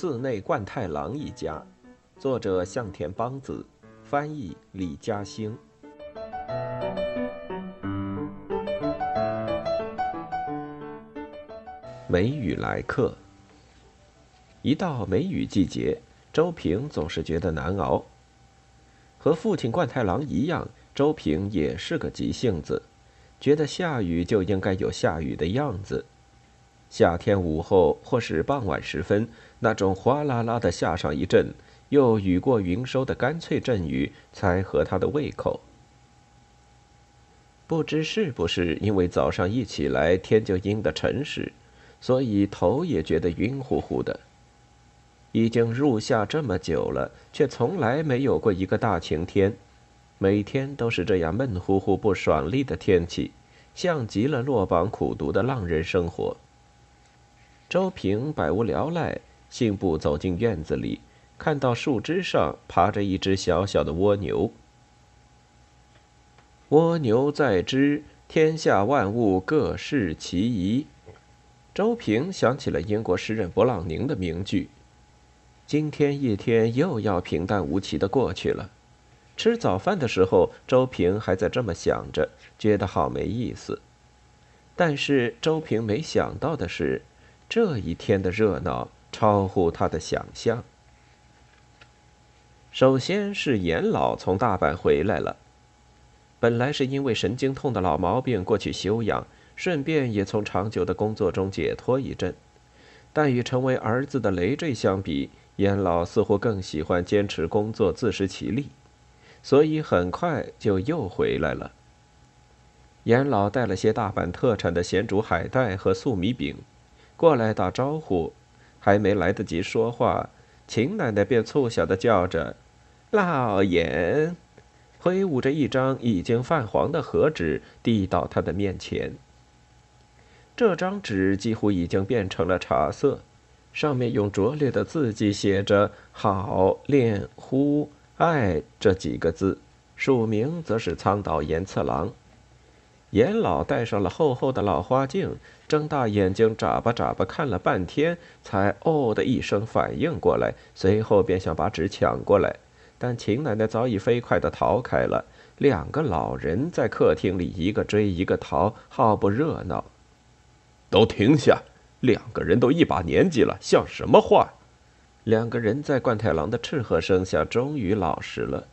寺内贯太郎一家，作者向田邦子，翻译李嘉兴。梅雨来客。一到梅雨季节，周平总是觉得难熬。和父亲贯太郎一样，周平也是个急性子，觉得下雨就应该有下雨的样子。夏天午后或是傍晚时分，那种哗啦啦的下上一阵，又雨过云收的干脆阵雨，才合他的胃口。不知是不是因为早上一起来天就阴得沉实，所以头也觉得晕乎乎的。已经入夏这么久了，却从来没有过一个大晴天，每天都是这样闷乎乎、不爽利的天气，像极了落榜苦读的浪人生活。周平百无聊赖，信步走进院子里，看到树枝上爬着一只小小的蜗牛。蜗牛在枝，天下万物各适其宜。周平想起了英国诗人勃朗宁的名句。今天一天又要平淡无奇的过去了。吃早饭的时候，周平还在这么想着，觉得好没意思。但是周平没想到的是，这一天的热闹超乎他的想象。首先是严老从大阪回来了，本来是因为神经痛的老毛病过去休养，顺便也从长久的工作中解脱一阵，但与成为儿子的累赘相比，严老似乎更喜欢坚持工作，自食其力，所以很快就又回来了。严老带了些大阪特产的咸煮海带和粟米饼，过来打招呼，还没来得及说话，秦奶奶便促小的叫着：“老严！”挥舞着一张已经泛黄的和纸递到他的面前。这张纸几乎已经变成了茶色。上面用拙劣的字迹写着“好恋呼爱”这几个字，署名则是苍岛严次郎。严老戴上了厚厚的老花镜，睁大眼睛眨巴眨巴看了半天，才“哦”的一声反应过来，随后便想把纸抢过来，但秦奶奶早已飞快地逃开了。两个老人在客厅里一个追一个逃，好不热闹。都停下！两个人都一把年纪了，像什么话？两个人在冠太郎的斥喝声下，终于老实了。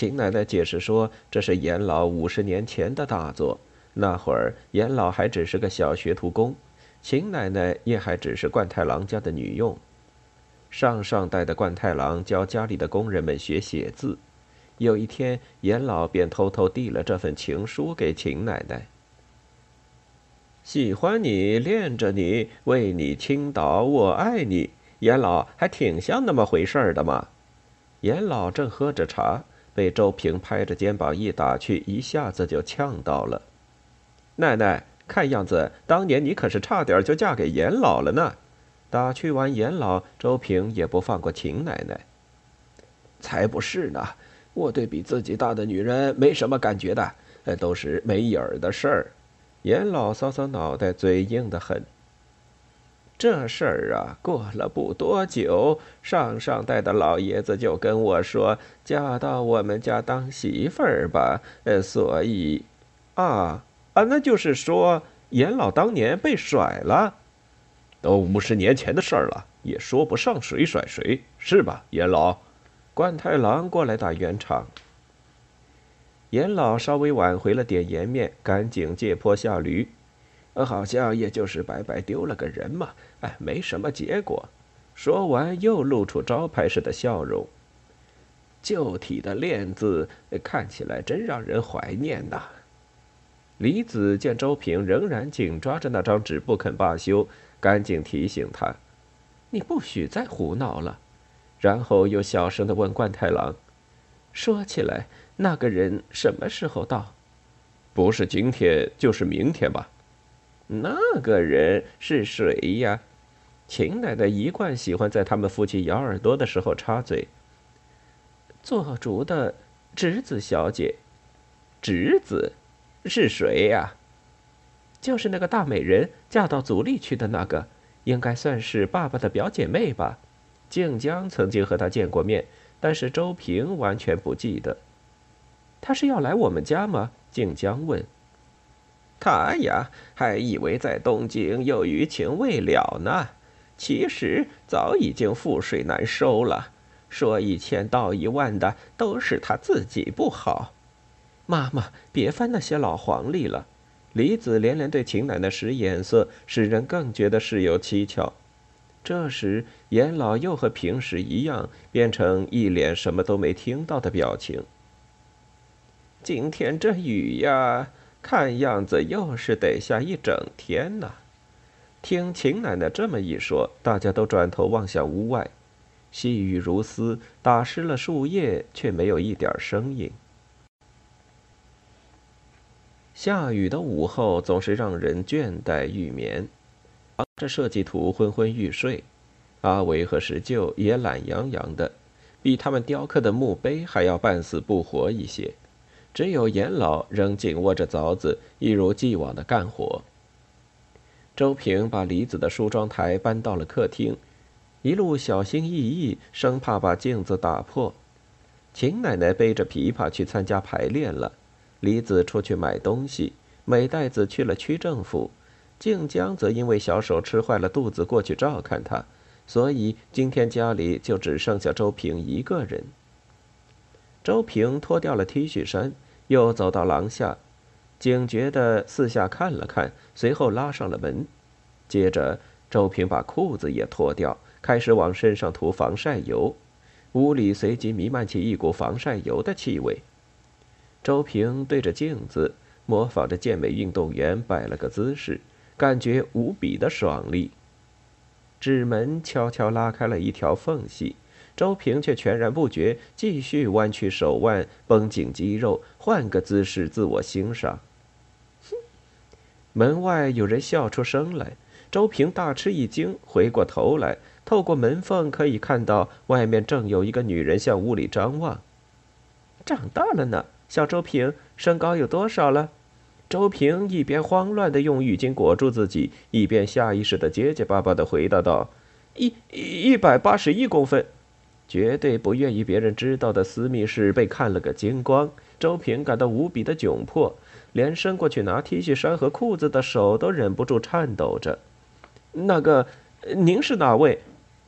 秦奶奶解释说：“这是严老五十年前的大作，那会儿严老还只是个小学徒工，秦奶奶也还只是冠太郎家的女佣。上上代的冠太郎教家里的工人们学写字，有一天严老便偷偷递了这份情书给秦奶奶。”喜欢你，恋着你，为你倾倒，我爱你。严老还挺像那么回事儿的嘛。严老正喝着茶，被周平拍着肩膀一打去，一下子就呛到了。奶奶，看样子当年你可是差点就嫁给严老了呢。打趣完严老，周平也不放过秦奶奶。才不是呢，我对比自己大的女人没什么感觉的，都是没影儿的事儿。严老搔搔脑袋，嘴硬得很。这事儿啊，过了不多久，上上代的老爷子就跟我说：“嫁到我们家当媳妇儿吧。”呃，所以，啊啊，那就是说，严老当年被甩了，都五十年前的事儿了，也说不上谁甩谁，是吧，严老？冠太郎过来打圆场。严老稍微挽回了点颜面，赶紧借坡下驴，好像也就是白白丢了个人嘛，哎，没什么结果。说完，又露出招牌式的笑容。旧体的练字看起来真让人怀念呐。李子见周平仍然紧抓着那张纸不肯罢休，赶紧提醒他：“你不许再胡闹了。”然后又小声的问冠太郎：“说起来。”那个人什么时候到？不是今天，就是明天吧。那个人是谁呀？秦奶奶一贯喜欢在他们夫妻咬耳朵的时候插嘴。做主的侄子小姐，侄子是谁呀？就是那个大美人嫁到族里去的那个，应该算是爸爸的表姐妹吧。静江曾经和她见过面，但是周平完全不记得。他是要来我们家吗？静江问。他呀，还以为在东京有余情未了呢，其实早已经覆水难收了。说一千道一万的，都是他自己不好。妈妈，别翻那些老黄历了。李子连连对秦奶奶使眼色，使人更觉得事有蹊跷。这时，严老又和平时一样，变成一脸什么都没听到的表情。今天这雨呀，看样子又是得下一整天呢。听秦奶奶这么一说，大家都转头望向屋外，细雨如丝，打湿了树叶，却没有一点声音。下雨的午后总是让人倦怠欲眠，忙着设计图昏昏欲睡。阿维和石臼也懒洋洋的，比他们雕刻的墓碑还要半死不活一些。只有严老仍紧握着凿子，一如既往的干活。周平把李子的梳妆台搬到了客厅，一路小心翼翼，生怕把镜子打破。秦奶奶背着琵琶去参加排练了。李子出去买东西，美代子去了区政府，静江则因为小手吃坏了肚子过去照看他，所以今天家里就只剩下周平一个人。周平脱掉了 T 恤衫，又走到廊下，警觉地四下看了看，随后拉上了门。接着，周平把裤子也脱掉，开始往身上涂防晒油，屋里随即弥漫起一股防晒油的气味。周平对着镜子，模仿着健美运动员摆了个姿势，感觉无比的爽利。纸门悄悄拉开了一条缝隙，周平却全然不觉，继续弯曲手腕，绷紧肌肉，换个姿势自我欣赏。哼！门外有人笑出声来，周平大吃一惊，回过头来，透过门缝可以看到外面正有一个女人向屋里张望。长大了呢。小周平身高有多少了？周平一边慌乱的用浴巾裹住自己，一边下意识的结结巴巴的回答道：“一一百八十一公分。”绝对不愿意别人知道的私密事被看了个精光。周平感到无比的窘迫，连伸过去拿 T 恤衫和裤子的手都忍不住颤抖着。那个，您是哪位？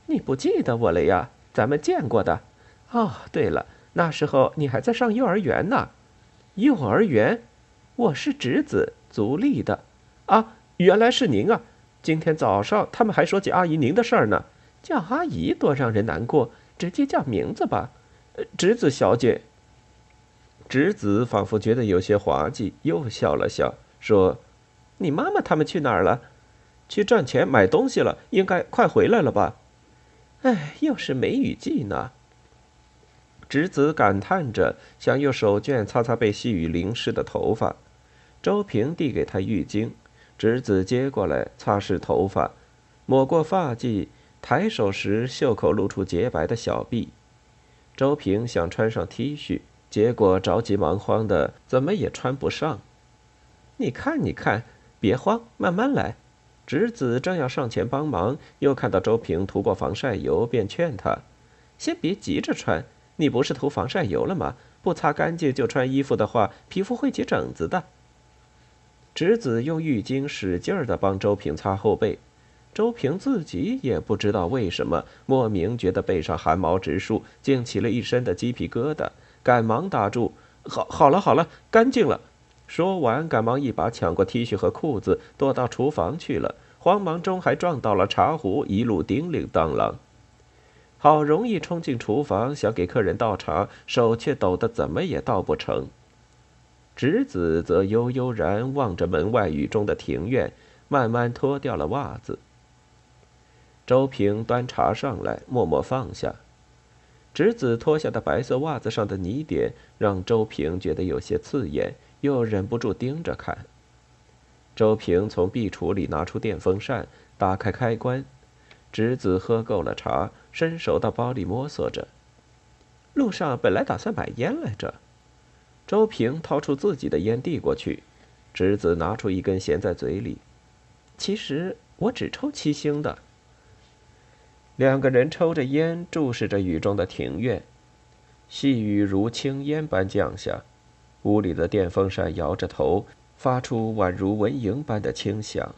你不记得我了呀？咱们见过的。哦，对了。那时候你还在上幼儿园呢，幼儿园，我是侄子，足利的，啊，原来是您啊！今天早上他们还说起阿姨您的事儿呢，叫阿姨多让人难过，直接叫名字吧，侄子小姐。侄子仿佛觉得有些滑稽，又笑了笑，说：“你妈妈他们去哪儿了？去赚钱买东西了，应该快回来了吧？哎，又是梅雨季呢。”侄子感叹着，想用手绢擦擦被细雨淋湿的头发。周平递给他浴巾，侄子接过来擦拭头发，抹过发髻，抬手时袖口露出洁白的小臂。周平想穿上 T 恤，结果着急忙慌的，怎么也穿不上。你看，你看，别慌，慢慢来。侄子正要上前帮忙，又看到周平涂过防晒油，便劝他：“先别急着穿。”你不是涂防晒油了吗？不擦干净就穿衣服的话，皮肤会起疹子的。侄子用浴巾使劲儿地帮周平擦后背，周平自己也不知道为什么，莫名觉得背上汗毛直竖，竟起了一身的鸡皮疙瘩，赶忙打住：“好，好了，好了，干净了。”说完，赶忙一把抢过 T 恤和裤子，躲到厨房去了。慌忙中还撞到了茶壶，一路叮铃当啷。好容易冲进厨房，想给客人倒茶，手却抖得怎么也倒不成。侄子则悠悠然望着门外雨中的庭院，慢慢脱掉了袜子。周平端茶上来，默默放下。侄子脱下的白色袜子上的泥点，让周平觉得有些刺眼，又忍不住盯着看。周平从壁橱里拿出电风扇，打开开关。侄子喝够了茶，伸手到包里摸索着。路上本来打算买烟来着。周平掏出自己的烟递过去，侄子拿出一根衔在嘴里。其实我只抽七星的。两个人抽着烟，注视着雨中的庭院。细雨如轻烟般降下，屋里的电风扇摇着头，发出宛如蚊蝇般的轻响。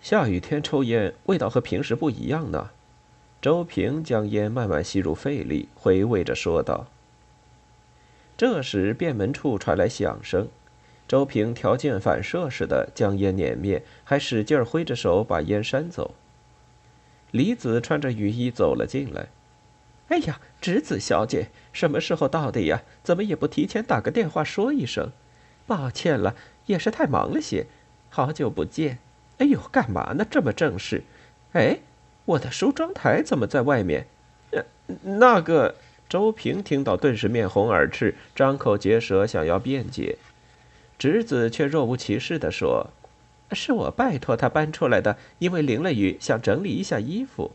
下雨天抽烟，味道和平时不一样呢。周平将烟慢慢吸入肺里，回味着说道。这时，便门处传来响声。周平条件反射似的将烟碾灭，还使劲挥着手把烟扇走。李子穿着雨衣走了进来。“哎呀，直子小姐，什么时候到的呀？怎么也不提前打个电话说一声？抱歉了，也是太忙了些。好久不见。哎呦，干嘛呢？这么正式？哎，我的梳妆台怎么在外面？呃，那个……”周平听到，顿时面红耳赤，张口结舌，想要辩解。侄子却若无其事地说：“是我拜托他搬出来的，因为淋了雨，想整理一下衣服。”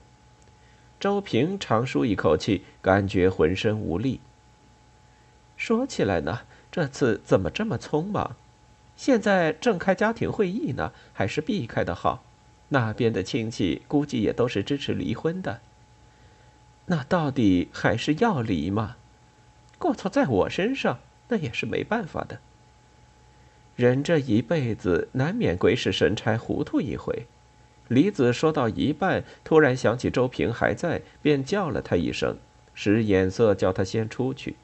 周平长舒一口气，感觉浑身无力。说起来呢，这次怎么这么匆忙？现在正开家庭会议呢，还是避开的好。那边的亲戚估计也都是支持离婚的。那到底还是要离吗？过错在我身上，那也是没办法的。人这一辈子难免鬼使神差糊涂一回。李子说到一半，突然想起周平还在，便叫了他一声，使眼色叫他先出去。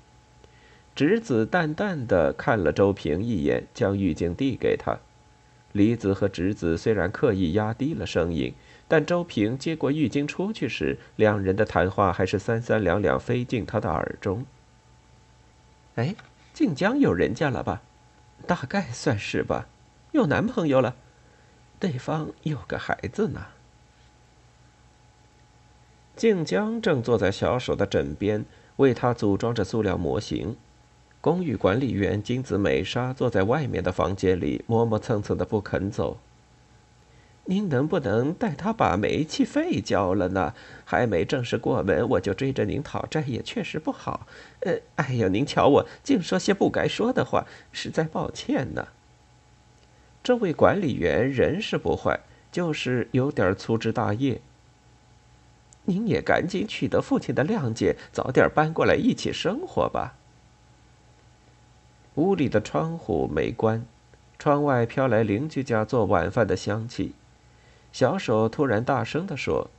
侄子淡淡的看了周平一眼，将浴巾递给他。李子和侄子虽然刻意压低了声音，但周平接过浴巾出去时，两人的谈话还是三三两两飞进他的耳中。哎，晋江有人家了吧？大概算是吧，有男朋友了，对方有个孩子呢。静江正坐在小手的枕边，为他组装着塑料模型。公寓管理员金子美莎坐在外面的房间里，磨磨蹭蹭的不肯走。您能不能带他把煤气费交了呢？还没正式过门，我就追着您讨债，也确实不好。呃，哎呀，您瞧我，净说些不该说的话，实在抱歉呢。这位管理员人是不坏，就是有点粗枝大叶。您也赶紧取得父亲的谅解，早点搬过来一起生活吧。屋里的窗户没关，窗外飘来邻居家做晚饭的香气。小手突然大声地说：“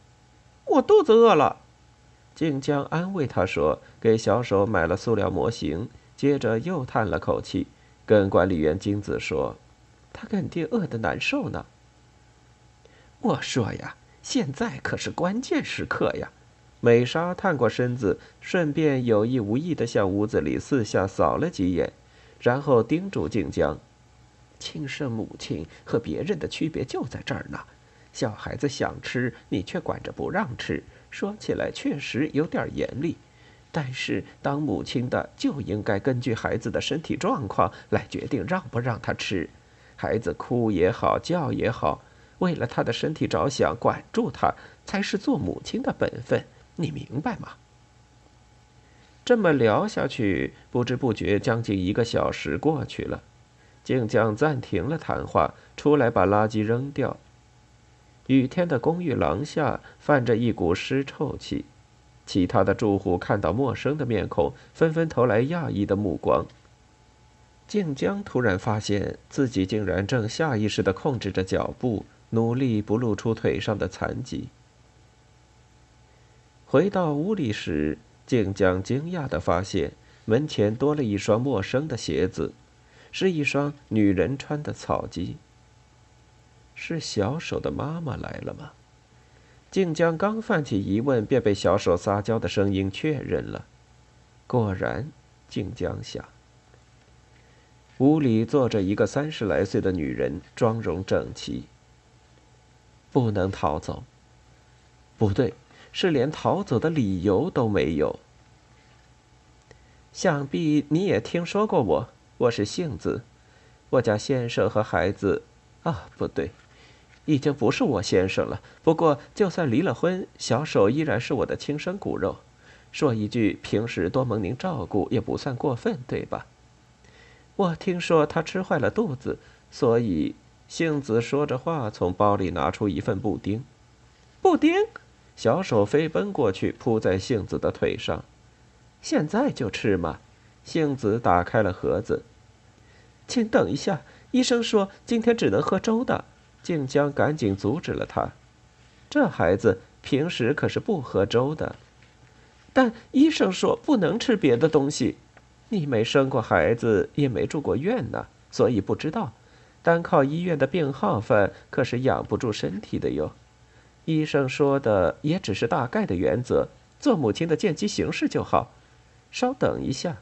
我肚子饿了。”静江安慰他说：“给小手买了塑料模型。”接着又叹了口气，跟管理员金子说：“他肯定饿得难受呢。”我说呀，现在可是关键时刻呀！美莎探过身子，顺便有意无意地向屋子里四下扫了几眼，然后叮嘱静江：“亲生母亲和别人的区别就在这儿呢。”小孩子想吃，你却管着不让吃，说起来确实有点严厉。但是当母亲的就应该根据孩子的身体状况来决定让不让他吃。孩子哭也好，叫也好，为了他的身体着想，管住他才是做母亲的本分。你明白吗？这么聊下去，不知不觉将近一个小时过去了。静江暂停了谈话，出来把垃圾扔掉。雨天的公寓廊下泛着一股尸臭气，其他的住户看到陌生的面孔，纷纷投来讶异的目光。静江突然发现自己竟然正下意识地控制着脚步，努力不露出腿上的残疾。回到屋里时，静江惊讶地发现门前多了一双陌生的鞋子，是一双女人穿的草鞋。是小手的妈妈来了吗？静江刚泛起疑问，便被小手撒娇的声音确认了。果然，静江想，屋里坐着一个三十来岁的女人，妆容整齐。不能逃走。不对，是连逃走的理由都没有。想必你也听说过我，我是杏子，我家先生和孩子，啊，不对。已经不是我先生了。不过，就算离了婚，小手依然是我的亲生骨肉。说一句，平时多蒙您照顾，也不算过分，对吧？我听说他吃坏了肚子，所以杏子说着话，从包里拿出一份布丁。布丁？小手飞奔过去，扑在杏子的腿上。现在就吃嘛？杏子打开了盒子。请等一下，医生说今天只能喝粥的。静江赶紧阻止了他。这孩子平时可是不喝粥的。但医生说不能吃别的东西。你没生过孩子，也没住过院呢，所以不知道。单靠医院的病号饭可是养不住身体的哟。医生说的也只是大概的原则，做母亲的见机行事就好。稍等一下，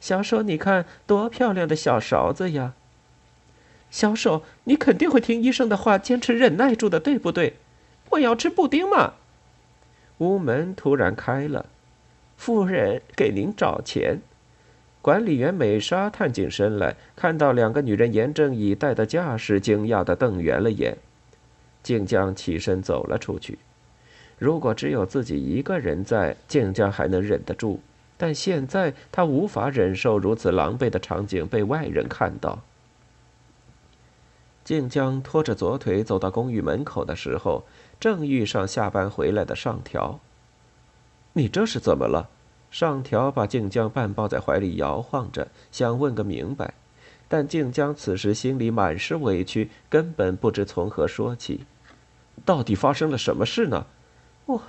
小手，你看多漂亮的小勺子呀！小手，你肯定会听医生的话，坚持忍耐住的，对不对？我要吃布丁嘛！屋门突然开了，夫人给您找钱。管理员美莎探进身来，看到两个女人严阵以待的架势，惊讶的瞪圆了眼。静江起身走了出去。如果只有自己一个人在，静江还能忍得住。但现在他无法忍受如此狼狈的场景被外人看到。静江拖着左腿走到公寓门口的时候，正遇上下班回来的上条。你这是怎么了？上条把静江半抱在怀里摇晃着，想问个明白，但静江此时心里满是委屈，根本不知从何说起。到底发生了什么事呢？我，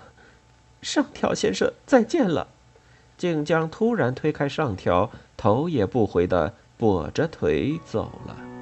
上条先生，再见了。静江突然推开上条，头也不回的跛着腿走了。